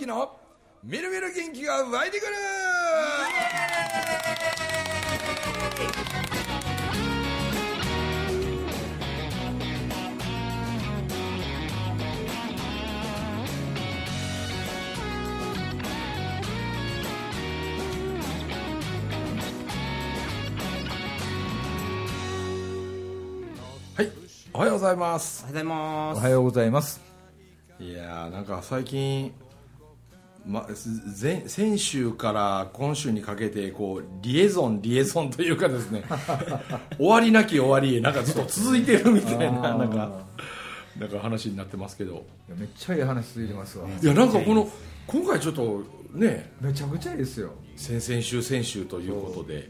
之のみるみる元気が湧いてくる！はいおはようございます。おはようございます。おはようございます。いやーなんか最近、ま、前先週から今週にかけてこうリエゾンリエゾンというかですね。終わりなき終わりへなんかずっと続いてるみたいななんかなんか話になってますけど。いやめっちゃいい話ついてますわ。いやなんかこの今回ちょっとね。めちゃくちゃいいですよ。先々週先週ということで。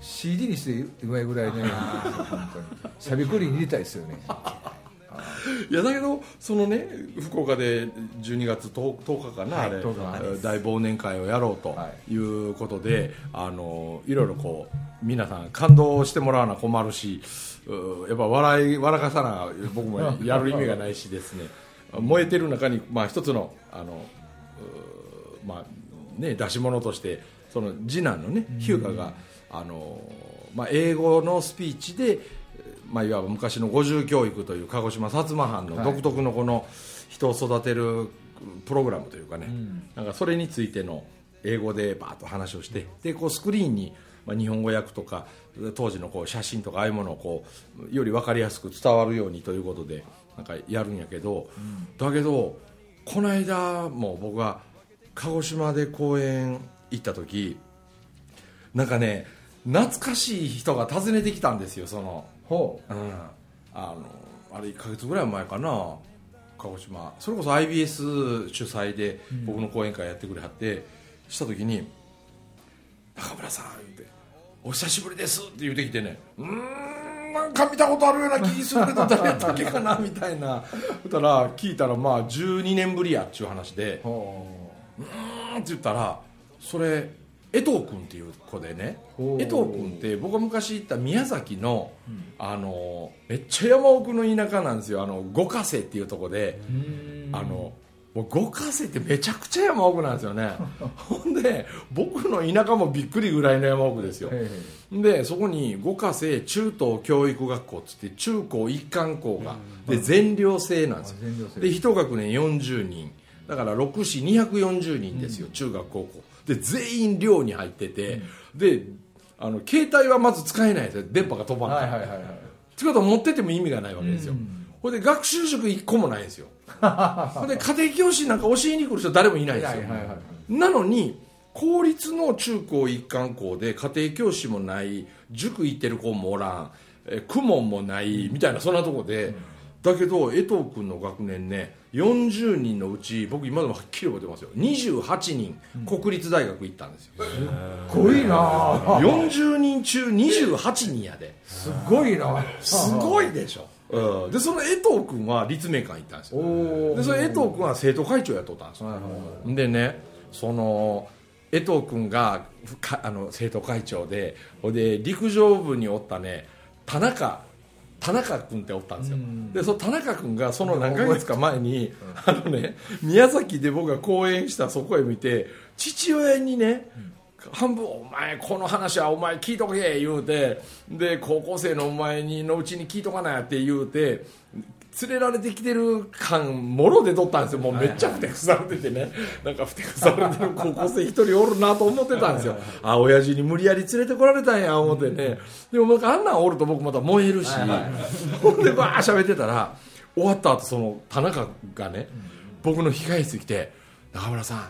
CD にしてうまいぐらいね。本当に。しゃべくりに入れたいですよねいやだけどそのね福岡で12月 10, 10日かな、はいあれ10日大忘年会をやろうとはい。うことで、あのいろいろこう皆さん感動してもらわな困るしうやっぱ笑い笑かさな僕もやる意味がないしですね。燃えてる中に、まあ、一つのあのうまあね、出し物としてその次男のね日向があの、まあ、英語のスピーチで、まあ、いわば昔の五重教育という鹿児島薩摩藩の独特のこの人を育てるプログラムというかね、なんかそれについての英語でバーッと話をしてでこうスクリーンに、まあ、日本語訳とか当時のこう写真とかああいうものをこうより分かりやすく伝わるようにということでなんかやるんやけど、だけどこの間も僕が鹿児島で公演行った時なんかね懐かしい人が訪ねてきたんですよその、ほう。ん、あのあれ1ヶ月ぐらい前かな。鹿児島。それこそ IBS 主催で僕の講演会やってくれはって、した時に「中村さん」言って「お久しぶりです」って言ってきてね。うーんなんか見たことあるような気するけど誰やったっけかなみたいな。そしたら聞いたらまあ12年ぶりやっちゅう話で。う。んって言ったらそれ江藤君っていう子でね。江藤君って僕が昔行った宮崎の,、あのめっちゃ山奥の田舎なんですよ。あの五ヶ瀬っていうとこで、ううん。あのもう五ヶ瀬ってめちゃくちゃ山奥なんですよね。ほんで僕の田舎もびっくりぐらいの山奥ですよ。でそこに五ヶ瀬中等教育学校っつって中高一貫校が、で全寮制なんですよ。で一学年40人。だから6市240人ですよ、中学高校で全員寮に入ってて、であの携帯はまず使えないんですよ。電波が飛ばない、はいはいってことは持ってても意味がないわけですよ、ほんで学習塾1個もないんですよ。ほんで家庭教師なんか教えに来る人誰もいないんですよ、なのに公立の中高一貫校で家庭教師もない塾行ってる子もおらんえ公文もないみたいなそんなとこで、だけど江藤君の学年ね40人のうち僕今でもはっきり覚えてますよ。28人国立大学行ったんですよ、すごいな。あ40人中28人やで。すごいな。すごいでしょ、うん、でその江藤君は立命館行ったんですよ。でそれ江藤君は生徒会長やっとったんですよ、でねその江藤君がかあの生徒会長でほんで陸上部におったね田中田中君っておったんですよ、うん。でその田中君がその何ヶ月か前に、あのね宮崎で僕が講演したそこへ見て父親にね、半分「お前この話はお前聞いとけ」言うてで高校生のお前にのうちに聞いとかなって言うて連れられてきてる感もろでとったんですよ。もうめっちゃふてくされててね。なんかふてくされてる高校生一人おるなと思ってたんですよ。あ親父に無理やり連れてこられたんや思ってね。でもなんかあんなんおると僕また燃えるし。ほんでバー喋ってたら終わった後その田中がね僕の控え室に来て「中村さん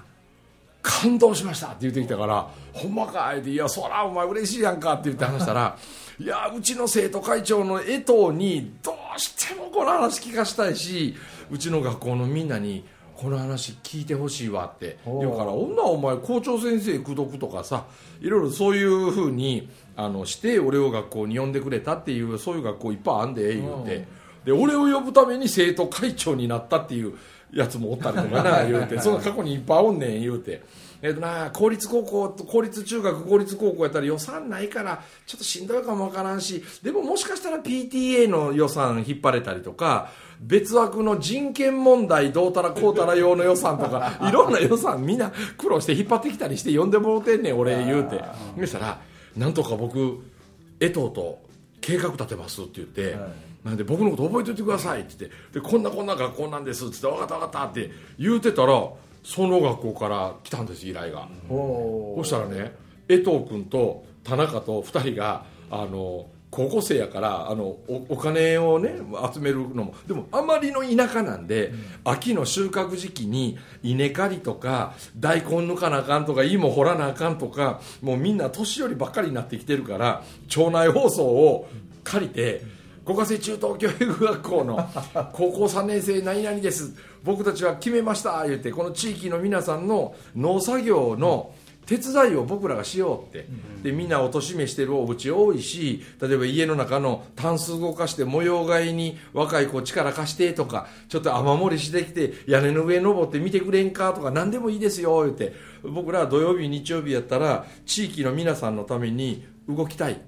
感動しましたって言ってきたから「ほんまか?」って「いやそらお前嬉しいやんか」って言って話したら「いやうちの生徒会長の江藤にどうしてもこの話聞かしたいしうちの学校のみんなにこの話聞いてほしいわ」って。言うから「女お前校長先生口説くとかさいろいろそういうふうにあのして俺を学校に呼んでくれたっていうそういう学校いっぱいあんで」言うて。で俺を呼ぶために生徒会長になったっていうやつもおったりとかな言うて。その過去にいっぱいおんねん言うてえっ、とな公立高校公立中学公立高校やったら予算ないからちょっとしんどいかもわからんしでももしかしたら PTA の予算引っ張れたりとか別枠の人権問題どうたらこうたら用の予算とか いろんな予算みんな苦労して引っ張ってきたりして呼んでもろてんねん俺言うて。そしたらなんとか僕江藤と計画立てますって言って、なんで僕のこと覚えておいてくださいって言ってでこんなこんな学校なんですって言って分かった分かったって言うてたらその学校から来たんです依頼が。おそしたらね江藤君と田中と2人があの高校生やからあのおお金をね集めるのも。でもあまりの田舎なんで、秋の収穫時期に稲刈りとか大根抜かなあかんとか芋掘らなあかんとかもうみんな年寄りばっかりになってきてるから町内放送を借りて五ヶ瀬中等教育学校の高校3年生何々です。僕たちは決めました。言ってこの地域の皆さんの農作業の手伝いを僕らがしようって、でみんなおとしめしてるお家多いし例えば家の中のタンス動かして模様替えに若い子力貸してとかちょっと雨漏りしてきて屋根の上登って見てくれんかとか何でもいいですよ言って。僕らは土曜日日曜日やったら地域の皆さんのために動きたい、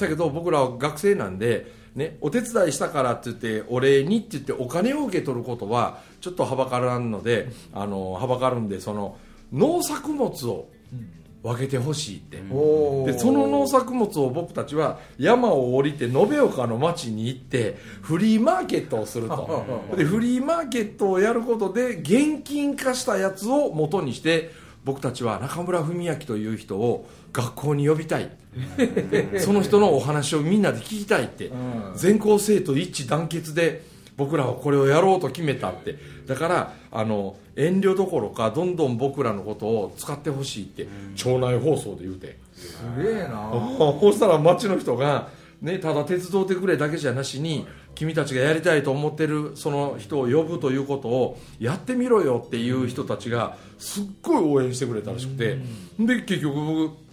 だけど僕らは学生なんでね、お手伝いしたからって言ってお礼にって言ってお金を受け取ることはちょっとはばからんので、あのはばかるんでその農作物を分けてほしいって、おでその農作物を僕たちは山を降りて延岡の町に行ってフリーマーケットをすると。でフリーマーケットをやることで現金化したやつを元にして僕たちは中村文明という人を学校に呼びたい。その人のお話をみんなで聞きたいって、うん。全校生徒一致団結で僕らはこれをやろうと決めたって。だからあの遠慮どころかどんどん僕らのことを使ってほしいって町内放送で言うて。すげえな。そしたら町の人が、ね、ただ手伝ってくれだけじゃなしに君たちがやりたいと思ってるその人を呼ぶということをやってみろよっていう人たちがすっごい応援してくれたらしくて。で結局僕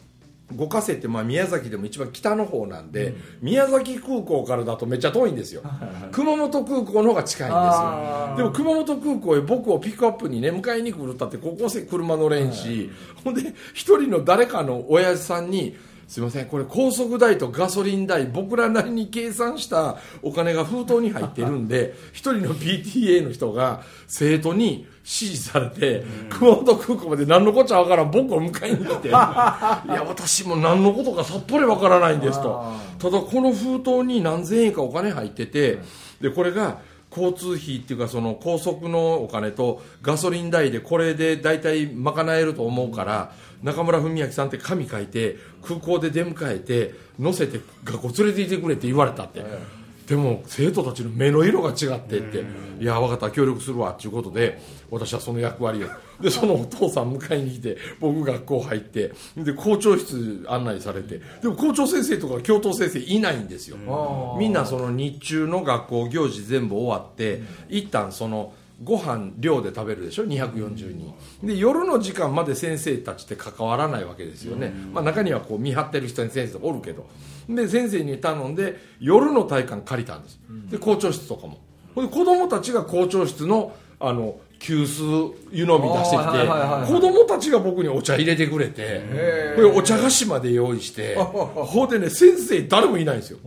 五ヶ瀬ってまあ宮崎でも一番北の方なんで、宮崎空港からだとめっちゃ遠いんですよ、熊本空港の方が近いんですよ。でも熊本空港へ僕をピックアップにね迎えに来るったって高校生車乗れんし、ほんで一人の誰かの親父さんにすいません。これ高速代とガソリン代僕らなりに計算したお金が封筒に入ってるんで 一人の PTA の人が生徒に指示されて、熊本空港まで何のこっちゃわからん僕を迎えに来ていや私も何のことかさっぱりわからないんですと。あ。ただこの封筒に何千円かお金入っててでこれが交通費っていうかその高速のお金とガソリン代でこれで大体賄えると思うから中村文明さんって紙書いて空港で出迎えて乗せて学校連れて行ってくれって言われたって、でも生徒たちの目の色が違ってって「いや分かった協力するわ」っていうことで私はその役割を。でそのお父さん迎えに来て僕学校入ってで校長室案内されて。でも校長先生とか教頭先生いないんですよ。みんなその日中の学校行事全部終わって一旦そのご飯寮で食べるでしょ？240人。で夜の時間まで先生たちって関わらないわけですよね、まあ、中にはこう見張ってる人に先生とかおるけど。で先生に頼んで夜の体育館借りたんです。で校長室とかも。で子供たちが校長室のあの急須湯飲み出してきて、子供たちが僕にお茶入れてくれてこれお茶菓子まで用意して ほんでね先生誰もいないんですよ。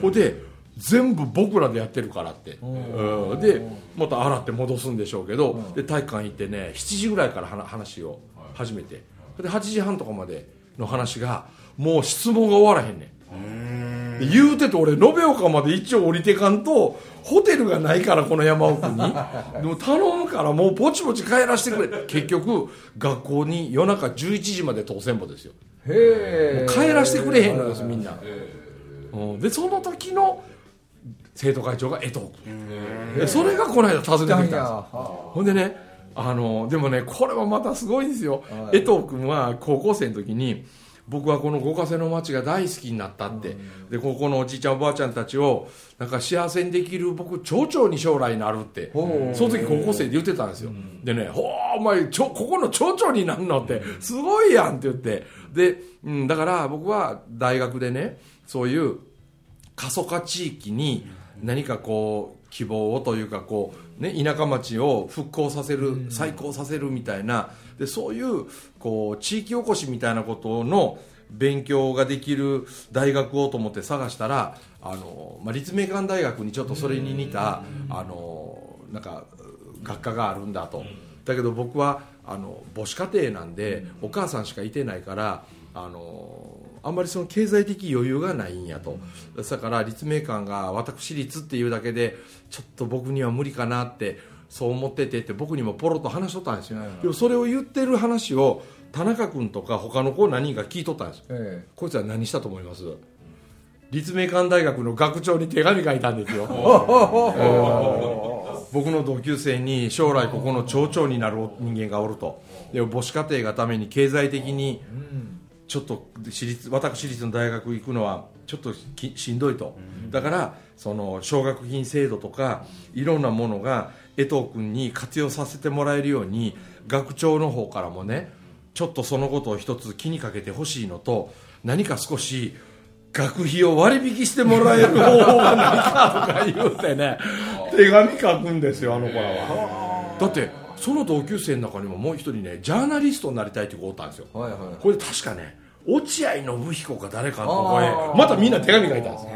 ほんで全部僕らでやってるからって、うん。でまた洗って戻すんでしょうけど、で体育館行ってね7時ぐらいから話話を始めて。で8時半とかまでの話がもう質問が終わらへんねん。で言うてて俺延岡まで一応降りてかんとホテルがないからこの山奥に。でも頼むからもうぼちぼち帰らせてくれ。結局学校に夜中11時まで当選簿ですよ。へえ帰らせてくれへんのですみんな、うん。でその時の生徒会長が江藤君でそれがこの間訪ねてきたんです。よほんでねあのでもねこれはまたすごいですよ、はい。江藤君は高校生の時に僕はこの五ヶ瀬の町が大好きになったって、でここのおじいちゃんおばあちゃんたちをなんか幸せにできる僕町長に将来なるって。その時高校生で言ってたんですよ、でね「ほうお前ちょここの町長になんの?」って「すごいやん」って言って。で、うん、だから僕は大学でねそういう過疎化地域に何かこう希望をというかこう、ね、田舎町を復興させる、再興させるみたいなでそういうこう地域おこしみたいなことの勉強ができる大学をと思って探したらあの、まあ、立命館大学にちょっとそれに似たあのなんか学科があるんだと。だけど僕はあの母子家庭なんでお母さんしかいてないからあのあんまりその経済的余裕がないんやと。だから立命館が私立っていうだけでちょっと僕には無理かなってそう思っててって僕にもポロッと話しとったんですよ、でもそれを言ってる話を田中君とか他の子何人か聞いとったんですよ、ええ、こいつは何したと思います？立命館大学の学長に手紙書いたんですよ、僕の同級生に将来ここの町長になる人間がおると。で母子家庭がために経済的にちょっと私立私立の大学行くのはちょっとしんどいと、だからその奨学金制度とかいろんなものが江藤君に活用させてもらえるように学長の方からもねちょっとそのことを一つ気にかけてほしいのと何か少し学費を割引してもらえる方法がないかとか言うてね手紙書くんですよあの子らは。だってその同級生の中にももう一人ねジャーナリストになりたいって子おったんですよ、はいはい、これ確かね落合信彦か誰かのとこへまたみんな手紙書いたんです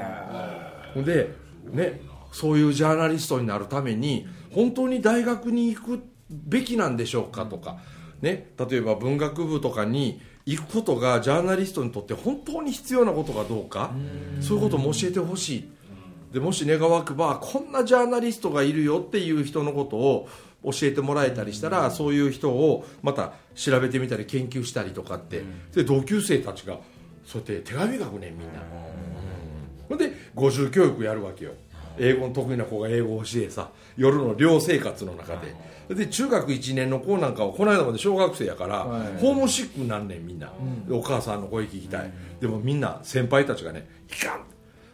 よ。でねそういうジャーナリストになるために本当に大学に行くべきなんでしょうかとか、ね、例えば文学部とかに行くことがジャーナリストにとって本当に必要なことかどうかそういうことも教えてほしい。でもし願わくばこんなジャーナリストがいるよっていう人のことを教えてもらえたりしたらそういう人をまた調べてみたり研究したりとかって。で同級生たちがそうやって手紙書くねみんな。ほんで五重教育やるわけよ。英語の得意な子が英語を教えさ夜の寮生活の中で。で中学1年の子なんかはこの間まで小学生やから、はい、ホームシックになんねんみんな、うん、お母さんの声聞きたい、うん、でもみんな先輩たちがね「いかん!」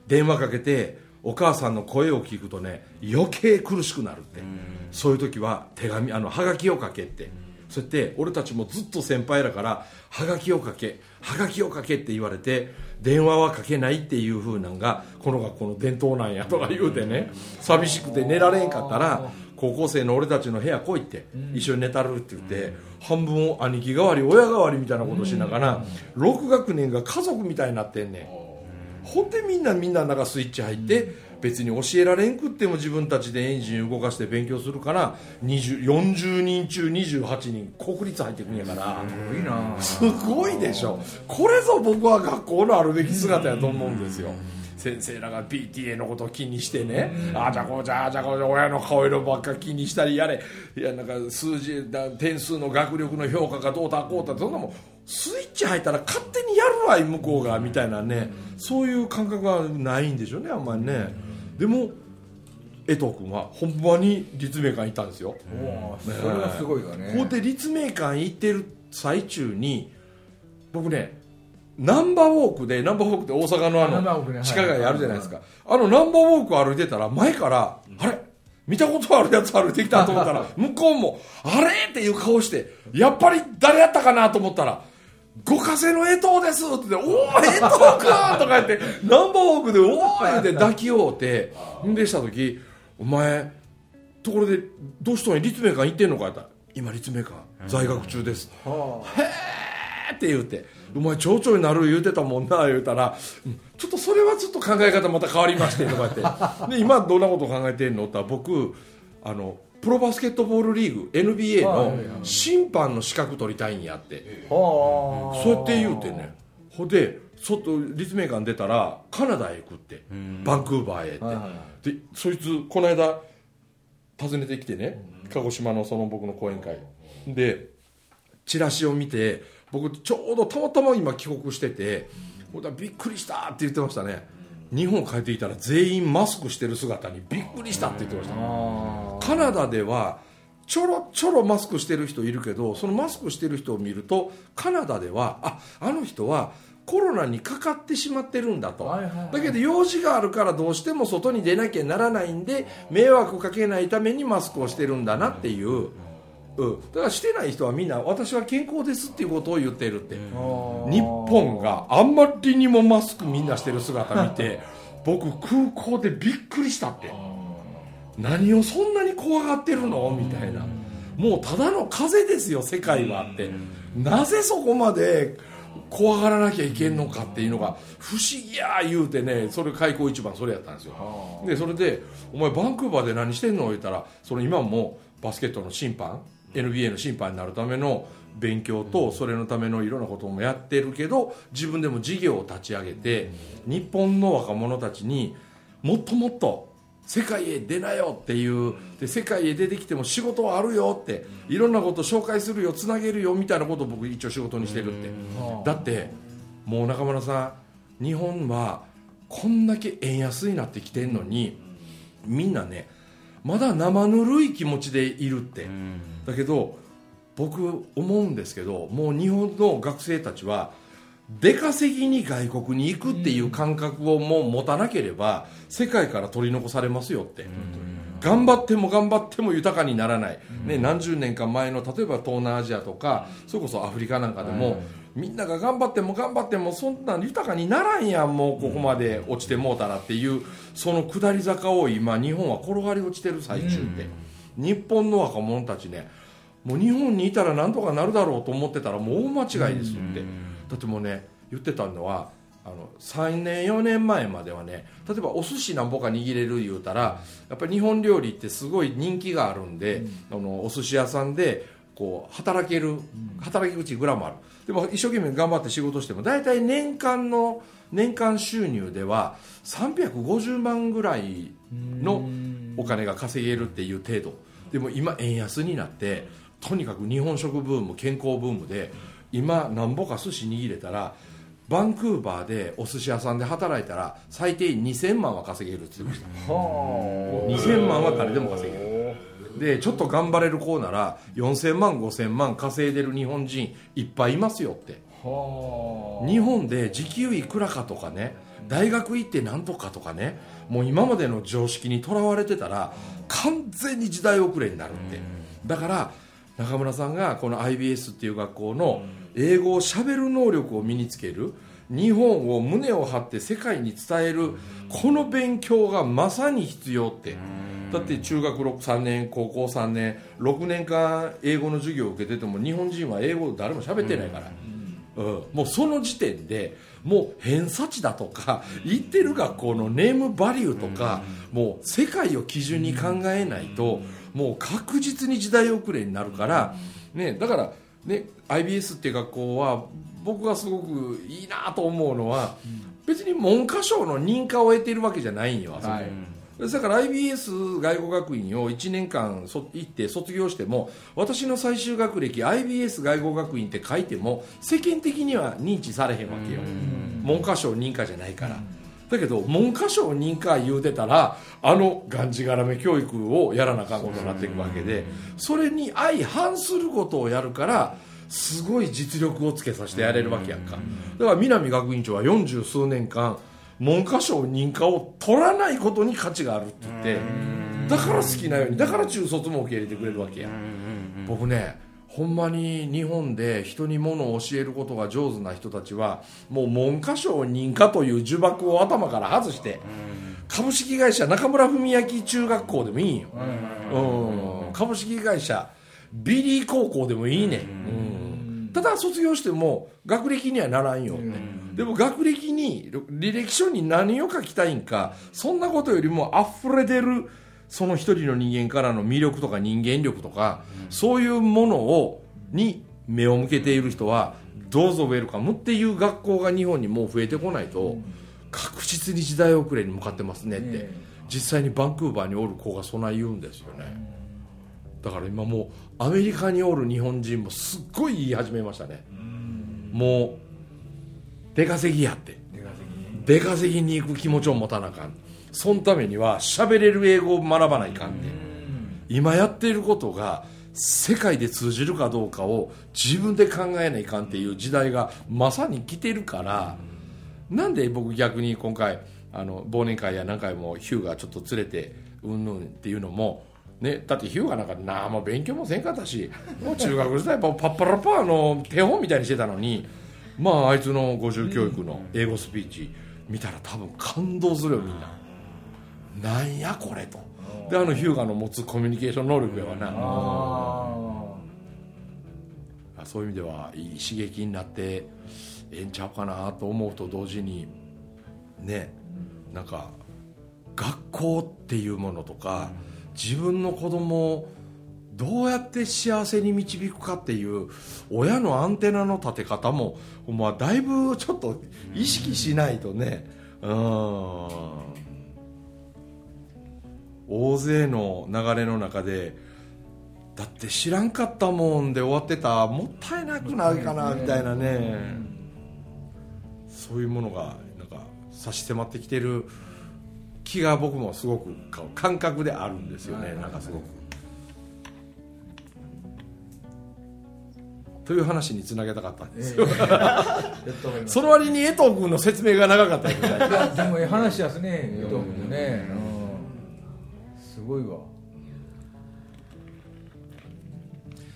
電話かけてお母さんの声を聞くとね余計苦しくなるって、うん、そういう時は手紙あのはがきを書けって、そうやって俺たちもずっと先輩だからはがきを書けはがきを書けって言われて電話はかけないっていうふうなんがこの学校の伝統なんやとか言うてね寂しくて寝られんかったら高校生の俺たちの部屋来いって一緒に寝たるって言って半分兄貴代わり親代わりみたいなことしながら6学年が家族みたいになってんねんほんでみんなみんな中スイッチ入って別に教えられんくっても自分たちでエンジン動かして勉強するから40人中28人国立入ってくんやから。すごいな。すごいでしょ。これぞ僕は学校のあるべき姿やと思うんですよ。先生らが PTA のことを気にしてね、ああじゃこうじゃあじゃこうじゃ親の顔色ばっか気にしたりやれ。いやなんか数字だ点数の学力の評価がどうたこうたそんなもんスイッチ入ったら勝手にやるわい向こうがみたいなね、そういう感覚はないんでしょうねあんまりね、でも江藤君は本番に立命館行ったんですよ、それはすごいわね。こうで立命館行ってる最中に僕ねナンバーウォークでナンバーウォークって大阪のあの地下街あるじゃないですか、あのナンバーウォーク歩いてたら前からあれ？見たことあるやつ歩いてきたと思ったら向こうもあれ？っていう顔してやっぱり誰やったかなと思ったらご家庭の江藤ですって言って、おー、江藤かとか言って、ナンバーウォークで、おー言って抱き合うて、んでした時、お前、ところで、どうしたん、立命館行ってんのかって言ったら今、立命館、在学中です。へーって言うて、お前、町長になる言うてたもんな、言うたら、ちょっとそれはちょっと考え方また変わりまして、とか言って、で、今、どんなこと考えてんのって僕、あの、プロバスケットボールリーグ NBA の審判の資格取りたいんやって。そうやって言うてね。ほで外立命館出たらカナダへ行くって。バンクーバーへって、はいはい、でそいつこの間訪ねてきてね。鹿児島のその僕の講演会でチラシを見て僕ちょうどたまたま今帰国しててびっくりしたって言ってましたね。日本帰ってきたら全員マスクしてる姿にびっくりしたって言ってましたカナダではちょろちょろマスクしてる人いるけどそのマスクしてる人を見るとカナダではああの人はコロナにかかってしまってるんだと、はいはいはい、だけど用事があるからどうしても外に出なきゃならないんで迷惑かけないためにマスクをしてるんだなっていう、うん、だからしてない人はみんな私は健康ですっていうことを言ってるって。日本があんまりにもマスクみんなしてる姿見て僕空港でびっくりしたって何をそんなに怖がってるの？みたいな。もうただの風ですよ世界はって。なぜそこまで怖がらなきゃいけんのかっていうのが不思議や言うてねそれ開口一番それやったんですよ。でそれで「お前バンクーバーで何してんの?」言ったらその今もバスケットの審判 NBA の審判になるための勉強とそれのためのいろんなこともやってるけど自分でも事業を立ち上げて日本の若者たちにもっともっと世界へ出なよっていうで世界へ出てきても仕事はあるよっていろんなこと紹介するよつなげるよみたいなことを僕一応仕事にしてるって。だってもう中村さん日本はこんだけ円安になってきてんのにみんなねまだ生ぬるい気持ちでいるって。だけど僕思うんですけどもう日本の学生たちは出稼ぎに外国に行くっていう感覚をもう持たなければ世界から取り残されますよって。頑張っても頑張っても豊かにならない、ね、何十年か前の例えば東南アジアとかそれこそアフリカなんかでも、みんなが頑張っても頑張ってもそんな豊かにならんやんもうここまで落ちてもうたらっていうその下り坂を今日本は転がり落ちてる最中で、日本の若者たちねもう日本にいたらなんとかなるだろうと思ってたらもう大間違いですって、だってもうね言ってたのはあの3年4年前まではね例えばお寿司なんぼか握れる言うたらやっぱり日本料理ってすごい人気があるんで、あのお寿司屋さんでこう働ける働き口グラムある。でも一生懸命頑張って仕事しても大体年間の年間収入では350万ぐらいのお金が稼げるっていう程度。でも今円安になってとにかく日本食ブーム健康ブームで今なんぼか寿司握れたらバンクーバーでお寿司屋さんで働いたら最低2000万は稼げるって言ってました。2000万は誰でも稼げる。でちょっと頑張れる子なら4000万5000万稼いでる日本人いっぱいいますよって。日本で時給いくらかとかね大学行ってなんとかとかねもう今までの常識にとらわれてたら完全に時代遅れになるって。だから中村さんがこの IBS っていう学校の英語をしゃべる能力を身につける。日本を胸を張って世界に伝える。この勉強がまさに必要って。だって中学3年高校3年6年間英語の授業を受けてても日本人は英語誰も喋ってないから、うん、もうその時点でもう偏差値だとか行ってる学校のネームバリューとかもう世界を基準に考えないともう確実に時代遅れになるから、ね、だから、ね、IBS っていう学校は僕がすごくいいなと思うのは、別に文科省の認可を得ているわけじゃないんよ、はい、だから IBS 外語学院を1年間そ行って卒業しても私の最終学歴 IBS 外語学院って書いても世間的には認知されへんわけよ。文科省認可じゃないから。だけど文科省認可言うてたらあのがんじがらめ教育をやらなあかんことになっていくわけでそれに相反することをやるからすごい実力をつけさせてやれるわけやんか。だから南学院長は四十数年間文科省認可を取らないことに価値があるって言ってだから好きなようにだから中卒も受け入れてくれるわけや。僕ねほんまに日本で人にものを教えることが上手な人たちはもう文科省認可という呪縛を頭から外して株式会社中村文明中学校でもいいよ、うん、株式会社ビリー高校でもいいね、うん、ただ卒業しても学歴にはならんよ、ね、でも学歴に履歴書に何を書きたいんかそんなことよりも溢れ出るその一人の人間からの魅力とか人間力とか、うん、そういうものをに目を向けている人はどうぞウェルカムっていう学校が日本にもう増えてこないと、確実に時代遅れに向かってますねって、実際にバンクーバーにおる子がそない言うんですよね、だから今もうアメリカにおる日本人もすっごい言い始めましたね、もう出稼ぎやって。出稼ぎに行く気持ちを持たなあかんそのためには喋れる英語を学ばないかんって今やっていることが世界で通じるかどうかを自分で考えないかんっていう時代がまさに来てるからなんで僕逆に今回あの忘年会や何回もヒューがちょっと連れてうんぬんっていうのもね、だってヒューがなんか何も勉強もせんかったしもう中学時代パッパラパーの手本みたいにしてたのにまああいつの五重教育の英語スピーチ見たら多分感動するよみんな。なんやこれと。であのヒューガの持つコミュニケーション能力やわな。ああそういう意味ではいい刺激になってええんちゃうかなと思うと同時にねなんか学校っていうものとか自分の子供をどうやって幸せに導くかっていう親のアンテナの立て方も、まあ、だいぶちょっと意識しないとね。うん大勢の流れの中でだって知らんかったもんで終わってたもったいなくないかなみたいなね。そういうものがなんか差し迫ってきてる気が僕もすごくか感覚であるんですよねなんかすごく。という話につなげたかったんですよ、その割に江藤君の説明が長かったみたいあいやでもええ話やすね伊藤君ね、うん、すごいわ。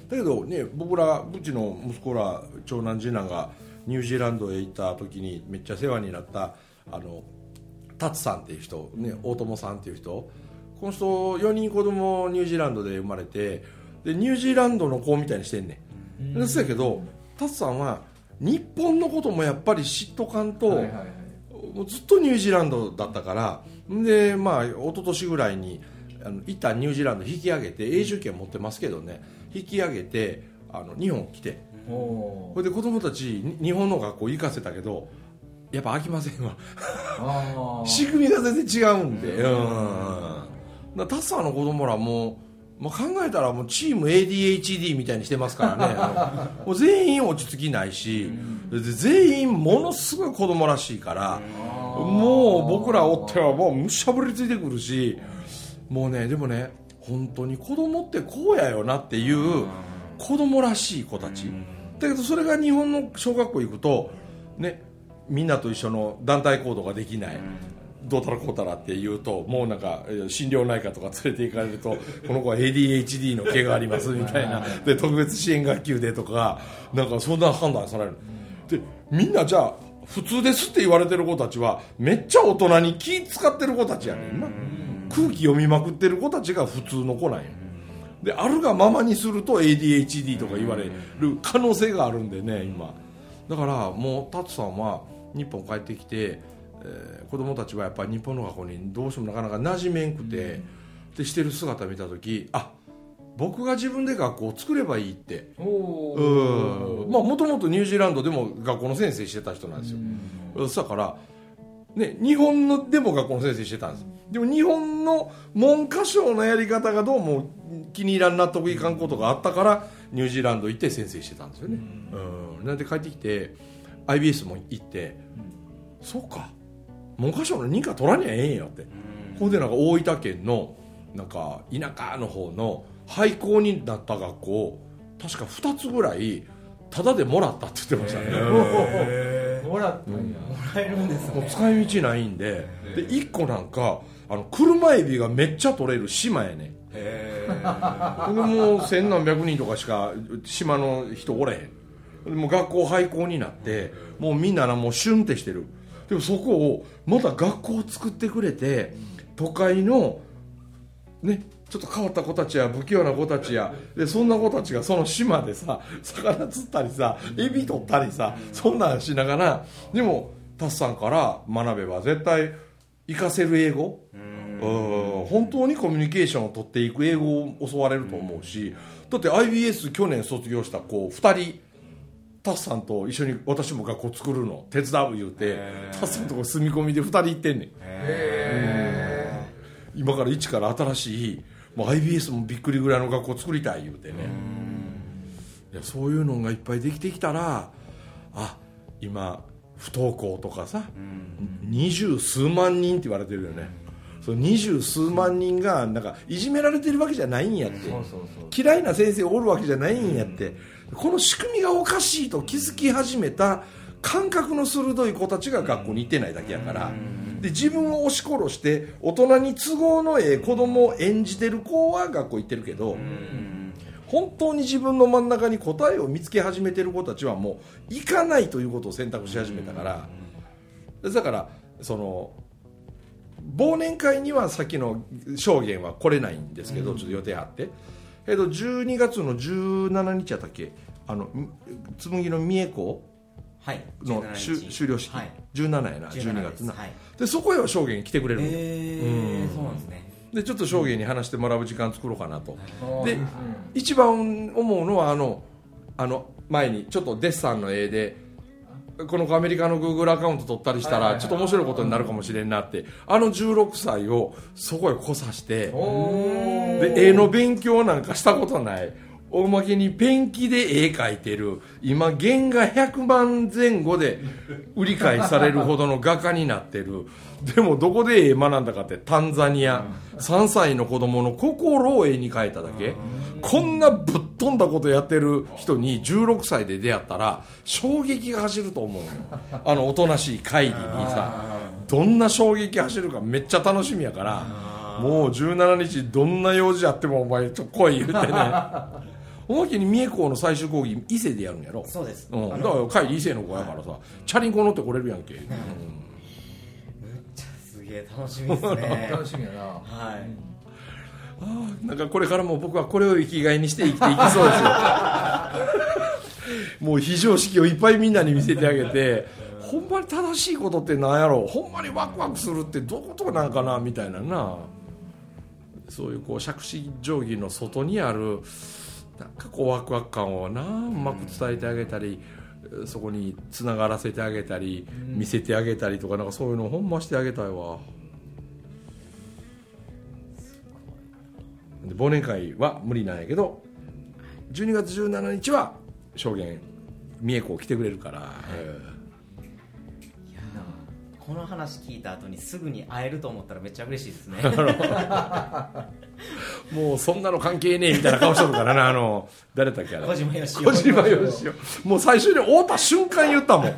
だけどね僕らうちの息子ら長男次男がニュージーランドへ行った時にめっちゃ世話になったあの達さんっていう人、ね、大友さんっていう人。この人4人子供ニュージーランドで生まれてでニュージーランドの子みたいにしてんねん、うん、そうやけど達さんは日本のこともやっぱり知っとかんと、はいはいはい。もうずっとニュージーランドだったからでまあ一昨年ぐらいにあの一旦ニュージーランド引き上げて永住権持ってますけどね。引き上げてあの日本来て。おそれで子供たちに日本の学校行かせたけどやっぱ飽きませんわ。あ 仕組みが全然違うんで。うん。タッサーの子供らもまあ、考えたらもうチーム ADHD みたいにしてますからね。もう全員落ち着きないし、で全員ものすごい子供らしいから、もう僕らおってはもうむしゃぶりついてくるしもうねでもね本当に子供ってこうやよなっていう子供らしい子たち、だけどそれが日本の小学校行くとねみんなと一緒の団体行動ができない、どうたらこうたらって言うともうなんかえー心療内科とか連れて行かれると この子は ADHD の毛がありますみたいな。で特別支援学級でとかなんかそんな判断される。でみんなじゃあ普通ですって言われてる子たちはめっちゃ大人に気使ってる子たちやねんな空気読みまくってる子たちが普通の子なんや。であるがままにすると ADHD とか言われる可能性があるんでね今。だからもう達さんは日本帰ってきて、えー子供たちはやっぱり日本の学校にどうしてもなかなか馴染めんくて、でしてる姿見た時あ僕が自分で学校を作ればいいって。まあもともとニュージーランドでも学校の先生してた人なんですよ、だから、ね、日本のでも学校の先生してたんです。でも日本の文科省のやり方がどうも気に入らん納得いかんことがあったからニュージーランド行って先生してたんですよね、うん。なんで帰ってきて IBS も行って、そうか。文科省の認可取らにゃええんやって、ほんでなんか大分県のなんか田舎の方の廃校になった学校確か2つぐらいタダでもらったって言ってましたね、もらったんや、もらえるんですもう使い道ないんで。で1個なんかあの車エビがめっちゃ取れる島やねん。へでもう千何百人とかしか島の人おれへん。でもう学校廃校になってもうみんななもうシュンってしてる。でもそこをまた学校を作ってくれて都会のねちょっと変わった子たちや不器用な子たちや。でそんな子たちがその島でさ魚釣ったりさエビ取ったりさそんなんしながらでもタスさんから学べば絶対活かせる英語。うん。本当にコミュニケーションを取っていく英語を教われると思うしだって IBS 去年卒業した子2人タスさんと一緒に私も学校作るの手伝う言うてタスさんとこ住み込みで2人行ってんねん。今から一から新しいもう IBS もびっくりぐらいの学校作りたい言うてね。いやそういうのがいっぱいできてきたらあ今不登校とかさ二十数万人って言われてるよね。その二十数万人がなんかいじめられてるわけじゃないんやって。嫌いな先生おるわけじゃないんやって、この仕組みがおかしいと気づき始めた感覚の鋭い子たちが学校に行ってないだけやから、で自分を押し殺して大人に都合のええ子供を演じてる子は学校行ってるけど、本当に自分の真ん中に答えを見つけ始めてる子たちはもう行かないということを選択し始めたから、だからその忘年会にはさっきの証言は来れないんですけど、ちょっと予定あって。けど12月の17日やったっけ？あのみ紬の三重校はい。の17終了式、はい。17やな12 17月な、はい。でそこへは証言来てくれるんで,、えーそうなんですね。でちょっと証言に話してもらう時間作ろうかなと、でうん。一番思うのはあのあの前にちょっとデッサンの絵でこの子アメリカの Google アカウント取ったりしたらちょっと面白いことになるかもしれんなってあの16歳をそこへ来さしてで絵の勉強なんかしたことないおまけにペンキで絵描いてる。今原画100万前後で売り買いされるほどの画家になってる。でもどこで絵学んだかってタンザニア。3歳の子供の心を絵に描いただけ。こんなぶっ飛んだことやってる人に16歳で出会ったら衝撃が走ると思うよ。あのおとなしい会議にさ。どんな衝撃走るかめっちゃ楽しみやからもう17日どんな用事あってもお前ちょっと来い言ってね。おまけに三重校の最終講義伊勢でやるんやろ。そうです。うん、だから帰り伊勢の子やからさチャリンコ乗って来れるやんけ、うん。すげえ楽しみですね。楽しみやな。はい。なんかこれからも僕はこれを生きがいにして生きていきそうですよ。もう非常識をいっぱいみんなに見せてあげてほんまに正しいことってなんやろ？ほんまにワクワクするってどういうことなんかな？みたいなな。そういうこう杓子定規の外にあるなんかこうワクワク感をなうまく伝えてあげたり、そこにつながらせてあげたり、見せてあげたりとかなんかそういうのをほんましてあげたいわ。で忘年会は無理なんやけど12月17日は証言三重校来てくれるから、えこの話聞いた後にすぐに会えると思ったらめっちゃ嬉しいですね。ーもうそんなの関係ねえみたいな顔しとるからなあの誰だっけあれ。小島よしお。小島よしお。もう最初に会うた瞬間言ったもん。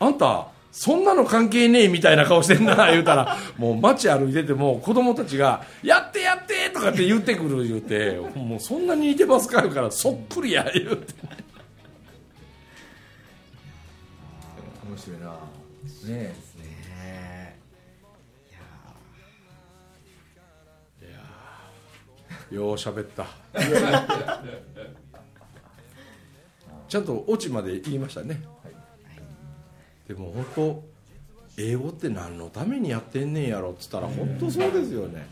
あんたそんなの関係ねえみたいな顔してんな 言うたら。もう街歩いてても子供たちが「やってやって!」とかって言ってくる言うて「もうそんなに似てますか?」言うから「そっくりや」言うて。面白いな。ねねよう喋った。ちゃんとオチまで言いましたね、でも本当英語って何のためにやってんねんやろっつったら本当そうですよね。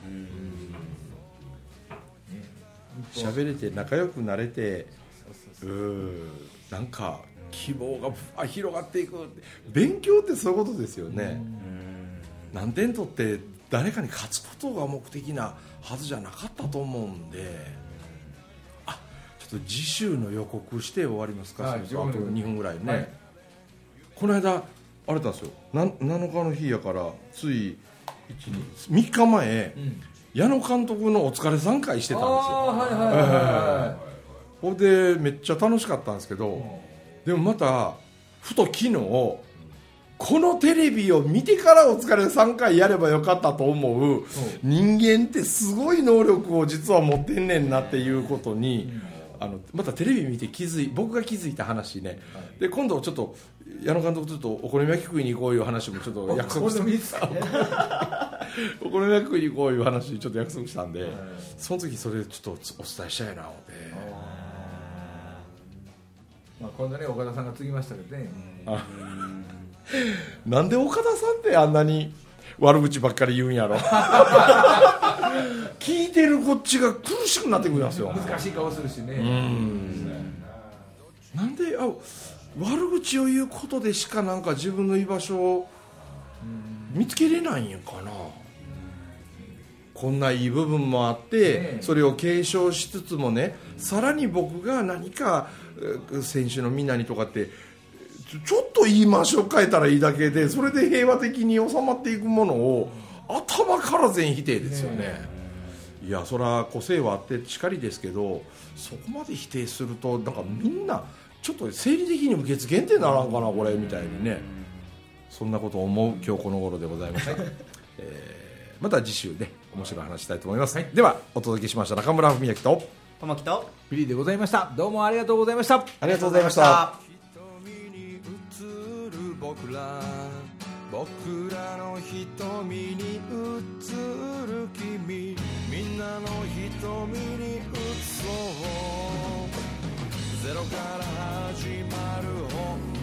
喋れて仲良くなれてうん。なんか希望がふわ広がっていく。勉強ってそういうことですよね、何点取って誰かに勝つことが目的なはずじゃなかったと思うんで。あちょっと次週の予告して終わりますか、はいあと2分ぐらいね、はい。この間あれなんですよ。な7日の日やからつい3日前、うん。矢野監督のお疲れ3回してたんですよ。はいはいはいはほんでめっちゃ楽しかったんですけど、でもまたふと昨日このテレビを見てからお疲れ3回やればよかったと思う。人間ってすごい能力を実は持ってんねんなっていうことに、あのまたテレビ見て気づい僕が気づいた話ね、で今度ちょっと矢野監督ちょっとお好み焼き食いに行こういう話もちょっと約束してこれでもいいっすか？お好み焼き食いに行こういう話ちょっと約束したんで、その時それちょっとお伝えしたいな思って。まあ今度ね岡田さんが継ぎましたけどねなんで岡田さんってあんなに悪口ばっかり言うんやろ。聞いてるこっちが苦しくなってくるんですよ。難しい顔するしね。なんであ悪口を言うことでしかなんか自分の居場所を見つけれないんやかな。こんないい部分もあって、それを継承しつつもねさらに僕が何かえ選手のみんなにとかってちょっと言い回しを変えたらいいだけでそれで平和的に収まっていくものを頭から全否定ですよね。いやそれは個性はあってしかりですけどそこまで否定するとなんかみんなちょっと生理的に受け付けんってならんかなこれみたいにね。そんなことを思う今日この頃でございました、えーまた次週ね面白い話したいと思います、ではお届けしました中村文明と玉木とビリーでございました。どうもありがとうございました。ありがとうございました僕ら僕らの瞳に映る君。みんなの瞳に映そう。ゼロから始まる